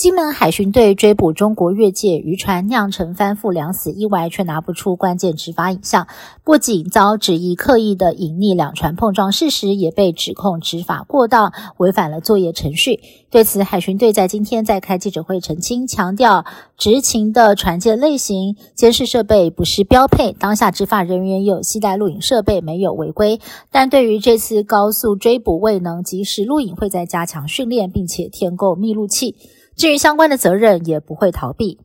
金门海巡队追捕中国越界渔船，酿成翻覆两死意外，却拿不出关键执法影像，不仅遭指疑刻意的隐匿两船碰撞事实，也被指控执法过当，违反了作业程序。对此，海巡队在今天在开记者会澄清，强调执勤的船舰类型、监视设备不是标配，当下执法人员有携带录影设备，没有违规。但对于这次高速追捕未能及时录影，会再加强训练，并且添购密录器。至于相关的责任，也不会逃避。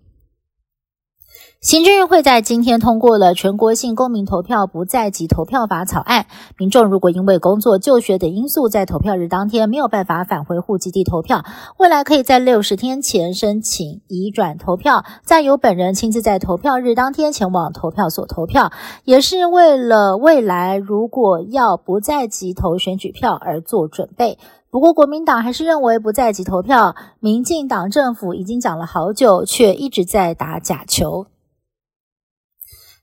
行政院会在今天通过了全国性公民投票不在籍投票法草案。民众如果因为工作、就学等因素，在投票日当天没有办法返回户籍地投票，未来可以在六十天前申请移转投票，再由本人亲自在投票日当天前往投票所投票，也是为了未来如果要不在籍投选举票而做准备。不过，国民党还是认为不在籍投票。民进党政府已经讲了好久，却一直在打假球。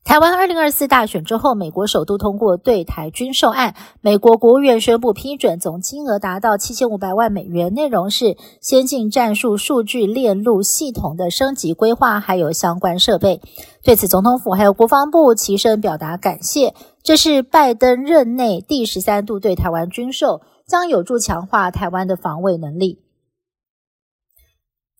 台湾二零二四大选之后，美国首度通过对台军售案，美国国务院宣布批准，总金额达到七千五百万美元，内容是先进战术数据链路系统的升级规划，还有相关设备。对此，总统府还有国防部齐声表达感谢。这是拜登任内第十三度对台湾军售，将有助强化台湾的防卫能力。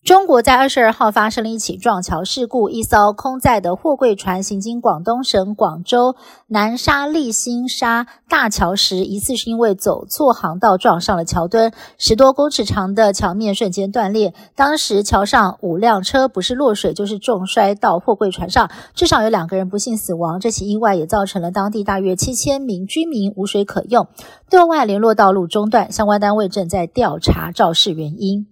中国在二十二号发生了一起撞桥事故，一艘空载的货柜船行经广东省广州南沙立新沙大桥时，疑似是因为走错航道撞上了桥墩，十多公尺长的桥面瞬间断裂。当时桥上五辆车不是落水就是重摔到货柜船上，至少有两个人不幸死亡。这起意外也造成了当地大约七千名居民无水可用，对外联络道路中断，相关单位正在调查肇事原因。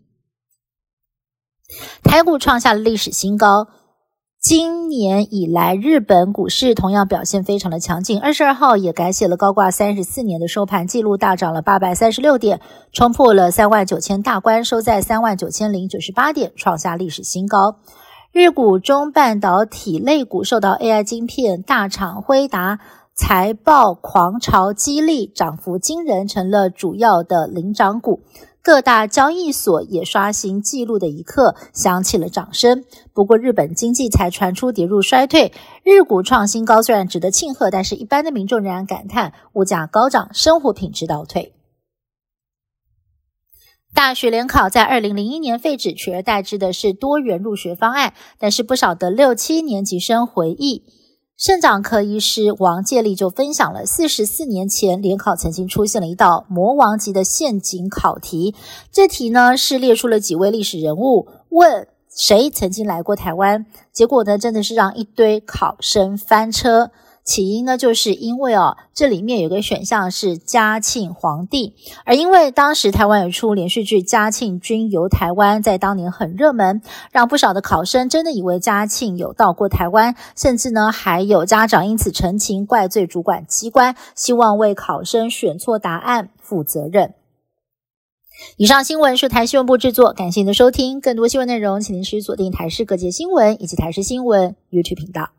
台股创下了历史新高，今年以来日本股市同样表现非常的强劲。二十二号也改写了高挂三十四年的收盘记录，大涨了八百三十六点，冲破了三万九千大关，收在三万九千零九十八点，创下历史新高。日股中半导体类股受到 AI 晶片大厂辉达财报狂潮激励，涨幅惊人，成了主要的领涨股。各大交易所也刷新纪录的一刻，响起了掌声。不过，日本经济才传出跌入衰退，日股创新高虽然值得庆贺，但是一般的民众仍然感叹物价高涨，生活品质倒退。大学联考在二零零一年废止，取而代之的是多元入学方案，但是不少的六七年级生回忆。肾脏科医师王介立就分享了四十四年前联考曾经出现了一道魔王级的陷阱考题，这题呢是列出了几位历史人物，问谁曾经来过台湾，结果呢真的是让一堆考生翻车。起因呢，就是因为哦，这里面有个选项是嘉庆皇帝，而因为当时台湾有出连续剧《嘉庆君游台湾》，在当年很热门，让不少的考生真的以为嘉庆有到过台湾，甚至呢还有家长因此陈情怪罪主管机关，希望为考生选错答案负责任。以上新闻是台新闻部制作，感谢您的收听，更多新闻内容，请您持续锁定台视各界新闻以及台视新闻 YouTube 频道。